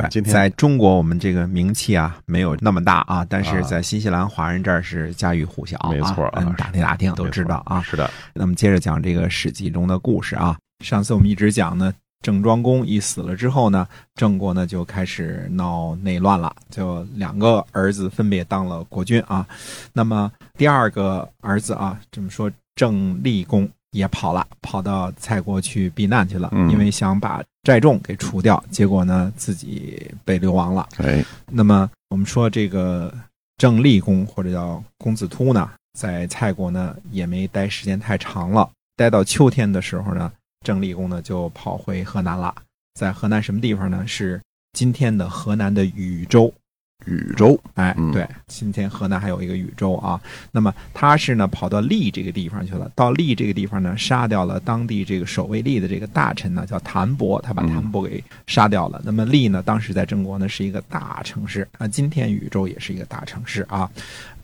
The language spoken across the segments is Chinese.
对，今天在中国我们这个名气啊没有那么大啊，但是在新西兰华人这儿是家喻户晓啊，没错啊嗯打听打听都知道啊。是的，那么接着讲这个《史记》中的故事啊。上次我们一直讲呢，郑庄公一死了之后呢，郑国呢就开始闹内乱了，就两个儿子分别当了国君啊。那么第二个儿子啊，这么说郑立公也跑了，跑到蔡国去避难去了，嗯因为想把寨众给除掉，结果呢自己被流亡了。哎，那么我们说这个郑立公或者叫公子突呢，在蔡国呢也没待时间太长了，待到秋天的时候呢，郑立公呢就跑回河南了，在河南什么地方呢？是今天的河南的禹州。禹州，哎，嗯对，今天河南还有一个禹州啊。那么他是呢跑到利这个地方去了，到利这个地方呢，杀掉了当地这个守卫利的这个大臣呢，叫谭伯，他把嗯谭伯给杀掉了。那么利呢，当时在郑国呢是一个大城市啊，今天禹州也是一个大城市啊。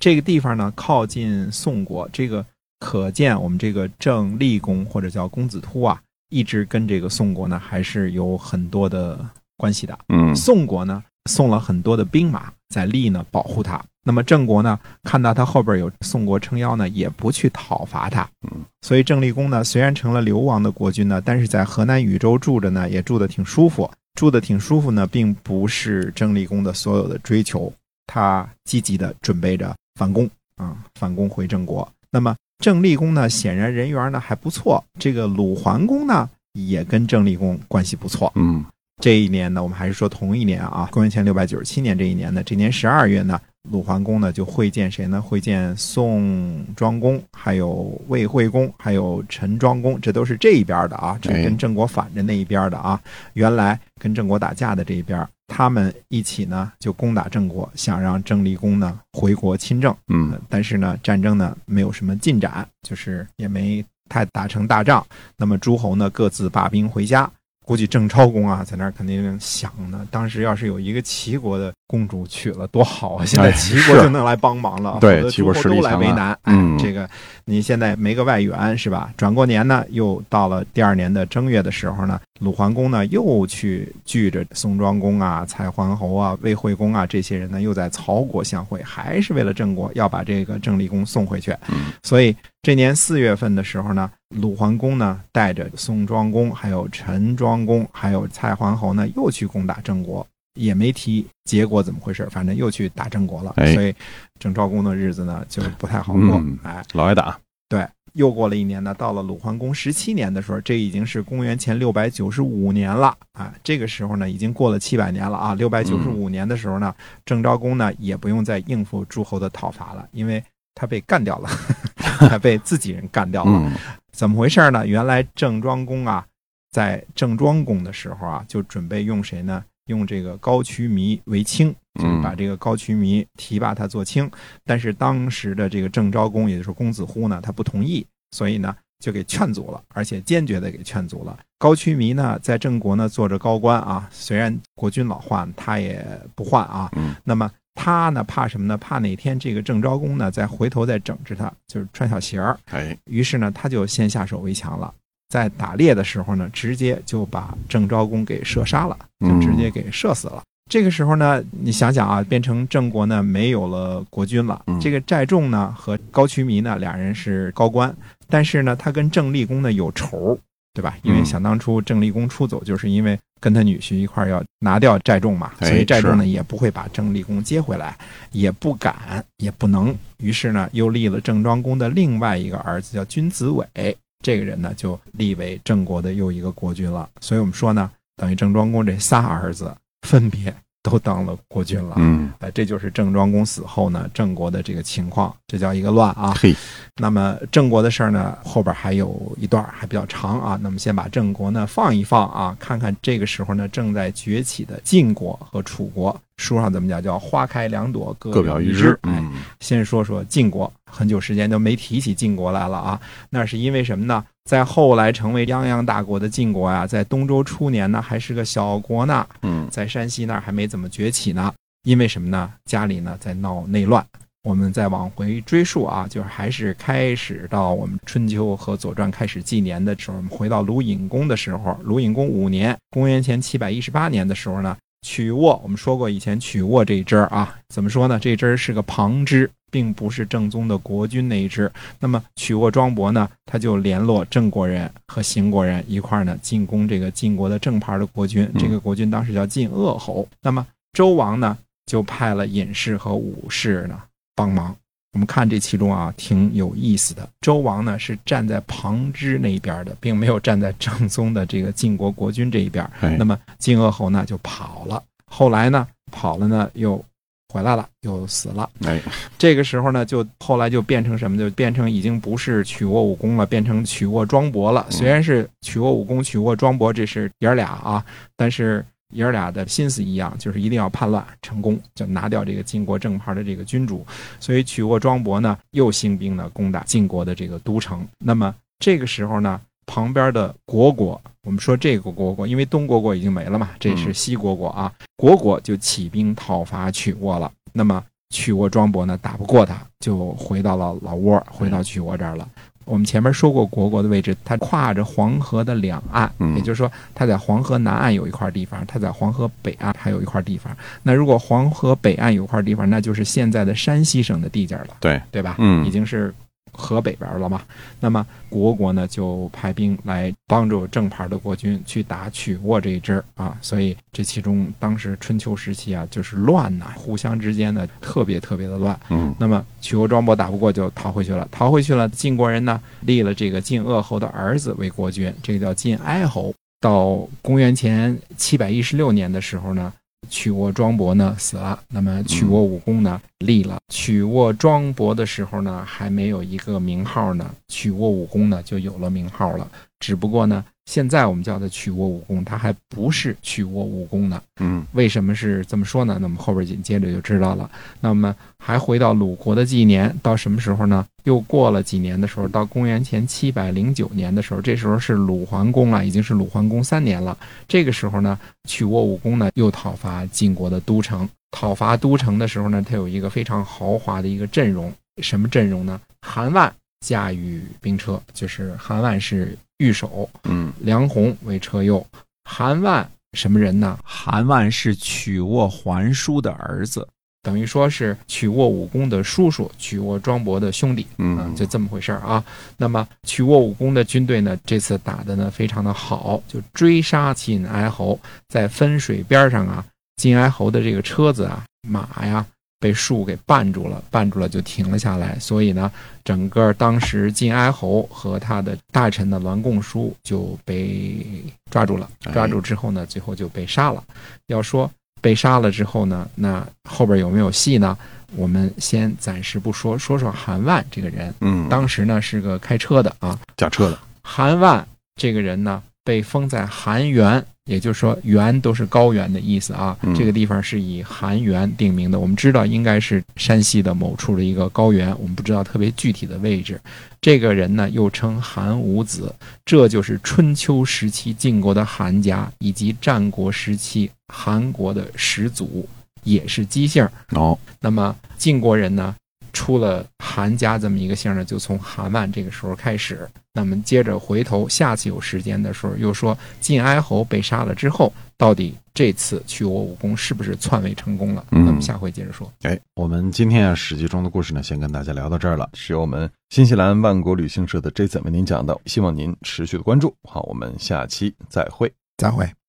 这个地方呢靠近宋国，这个可见我们这个郑立公或者叫公子突啊，一直跟这个宋国呢还是有很多的关系的。嗯宋国呢送了很多的兵马在利呢保护他。那么郑国呢看到他后边有宋国撑腰呢，也不去讨伐他。嗯，所以郑立公呢虽然成了流亡的国君呢，但是在河南禹州住着呢，也住得挺舒服。住得挺舒服呢，并不是郑立公的所有的追求，他积极的准备着反攻啊，反攻回郑国。那么郑立公呢，显然人缘呢还不错。这个鲁桓公呢，也跟郑立公关系不错。嗯这一年呢，我们还是说同一年啊，公元前六百九十七年这一年呢，这年十二月呢，鲁桓公呢就会见谁呢？会见宋庄公，还有魏惠公，还有陈庄公，这都是这一边的啊，这哎跟郑国反着那一边的啊。原来跟郑国打架的这一边，他们一起呢就攻打郑国，想让郑立公呢回国亲政。嗯呃但是呢，战争呢没有什么进展，就是也没太打成大仗。那么诸侯呢各自罢兵回家。估计郑昭公啊，在那儿肯定想呢，当时要是有一个齐国的公主娶了多好啊！现在哎齐国就能来帮忙了，对齐国都来为难。嗯哎，这个你现在没个外援是吧？转过年呢，又到了第二年的正月的时候呢，鲁桓公呢又去聚着宋庄公啊、蔡桓侯啊、魏惠公啊这些人呢，又在曹国相会，还是为了郑国要把这个郑立公送回去。嗯所以这年四月份的时候呢，鲁桓公呢带着宋庄公、还有陈庄公、还有蔡桓侯呢，又去攻打郑国，也没提结果怎么回事，反正又去打郑国了。哎所以郑昭公的日子呢就不太好过。嗯哎，老挨打，对，又过了一年呢，到了鲁桓公十七年的时候，这已经是公元前六百九十五年了啊。这个时候呢，已经过了七百年了啊。六百九十五年的时候呢，郑昭公呢也不用再应付诸侯的讨伐了，因为他被干掉了，他被自己人干掉了。嗯怎么回事呢？原来郑庄公啊，在郑庄公的时候啊，就准备用谁呢？用这个高渠弥为卿，就是把这个高渠弥提拔他做卿。但是当时的这个郑昭公，也就是公子乎呢，他不同意，所以呢就给劝阻了，而且坚决的给劝阻了。高渠弥呢，在郑国呢做着高官啊，虽然国君老换，他也不换啊。嗯那么他呢怕什么呢？怕哪天这个郑昭公呢再回头再整治他，就是穿小鞋儿。哎，于是呢，他就先下手为强了。在打猎的时候呢，直接就把郑昭公给射杀了，就嗯直接给射死了。这个时候呢，你想想啊，变成郑国呢没有了国君了。嗯这个寨仲呢和高渠弥呢俩人是高官，但是呢他跟郑立公呢有仇，对吧？因为嗯想当初郑立公出走，就是因为跟他女婿一块儿要拿掉寨众嘛，哎所以寨众呢也不会把郑立公接回来，也不敢，也不能。于是呢，又立了郑庄公的另外一个儿子叫君子伟，这个人呢就立为郑国的又一个国君了。所以我们说呢，等于郑庄公这仨儿子分别都当了国君了。嗯，哎，这就是郑庄公死后呢，郑国的这个情况，这叫一个乱啊。嘿，那么郑国的事儿呢，后边还有一段还比较长啊。那么先把郑国呢放一放啊，看看这个时候呢正在崛起的晋国和楚国。书上怎么讲？叫花开两朵，各表一枝。哎，先说说晋国，很久时间都没提起晋国来了啊。那是因为什么呢？在后来成为泱泱大国的晋国呀，在东周初年呢还是个小国呢。嗯，在山西那儿还没怎么崛起呢。因为什么呢？家里呢在闹内乱。我们再往回追溯啊，就是还是开始到我们春秋和左传开始纪年的时候，我们回到鲁隐公的时候，鲁隐公五年，公元前七百一十八年的时候呢，曲沃，我们说过以前曲沃这一支啊，怎么说呢？这支是个旁支，并不是正宗的国君那一支。那么曲沃庄伯呢，他就联络郑国人和邢国人一块呢进攻这个晋国的正牌的国君，这个国君当时叫晋鄂侯。那么周王呢，就派了尹氏和武氏呢。帮忙，我们看这其中啊，挺有意思的。周王呢是站在旁支那一边的，并没有站在正宗的这个晋国国君这一边。那么晋恶侯呢就跑了，后来呢跑了呢又回来了，又死了。哎，这个时候呢就后来就变成什么？就变成已经不是曲沃武功了，变成曲沃庄伯了。虽然是曲沃武功、曲沃庄伯，这是爷俩啊，但是。爷儿俩的心思一样，就是一定要叛乱成功，就拿掉这个晋国正牌的这个君主。所以曲沃庄伯呢，又兴兵呢攻打晋国的这个都城。那么这个时候呢，旁边的国国，我们说这个国国，因为东国国已经没了嘛，这是西国国啊，国国就起兵讨伐曲沃了。那么曲沃庄伯呢，打不过他，就回到了老窝，回到曲沃这儿了。我们前面说过，虢国的位置，它跨着黄河的两岸，也就是说，它在黄河南岸有一块地方，它在黄河北岸还有一块地方。那如果黄河北岸有块地方，那就是现在的山西省的地界了，对对吧？嗯，已经是。河北边了嘛？那么国国呢就派兵来帮助正牌的国君去打曲沃这一支啊，所以这其中当时春秋时期啊就是乱呐，互相之间呢特别特别的乱。嗯，那么曲沃庄伯打不过就逃回去了，逃回去了。晋国人呢立了这个晋鄂侯的儿子为国君，这个叫晋哀侯。到公元前七百一十六年的时候呢。曲沃庄伯呢死了，那么曲沃武功呢立了。曲沃庄伯的时候呢，还没有一个名号呢，曲沃武功呢就有了名号了。只不过呢。现在我们叫它曲沃武功，它还不是曲沃武功呢。嗯，为什么是这么说呢？那么后边紧接着就知道了。那么还回到鲁国的纪年，到什么时候呢？又过了几年的时候，到公元前七百零九年的时候，这时候是鲁桓公了，已经是鲁桓公三年了。这个时候呢，曲沃武功呢又讨伐晋国的都城。讨伐都城的时候呢，他有一个非常豪华的一个阵容，什么阵容呢？韩万驾驭兵车，就是韩万是。御手，嗯，梁鸿为车右。韩万什么人呢？韩万是曲沃桓叔的儿子，等于说是曲沃武功的叔叔，曲沃庄伯的兄弟，嗯，就这么回事啊。那么曲沃武功的军队呢，这次打的呢非常的好，就追杀晋哀侯，在分水边上啊，晋哀侯的这个车子啊，马呀。被树给绊住了，绊住了就停了下来。所以呢，整个当时晋哀侯和他的大臣的栾贡叔就被抓住了。抓住之后呢，最后就被杀了。要说被杀了之后呢，那后边有没有戏呢？我们先暂时不说，说说韩万这个人。嗯，当时呢是个开车的啊，驾车的。韩万这个人呢，被封在韩原。也就是说，原都是高原的意思啊。这个地方是以韩原定名的。我们知道应该是山西的某处的一个高原，我们不知道特别具体的位置。这个人呢，又称韩武子，这就是春秋时期晋国的韩家，以及战国时期韩国的始祖，也是姬姓。哦，那么晋国人呢？出了韩家这么一个姓呢，就从韩万这个时候开始。那么接着回头，下次有时间的时候，又说晋哀侯被杀了之后，到底这次去我武功是不是篡位成功了？嗯那么下回接着说。哎，我们今天啊《史记》中的故事呢，先跟大家聊到这儿了，是由我们新西兰万国旅行社的 Jason 为您讲的，希望您持续的关注。好，我们下期再会，再会。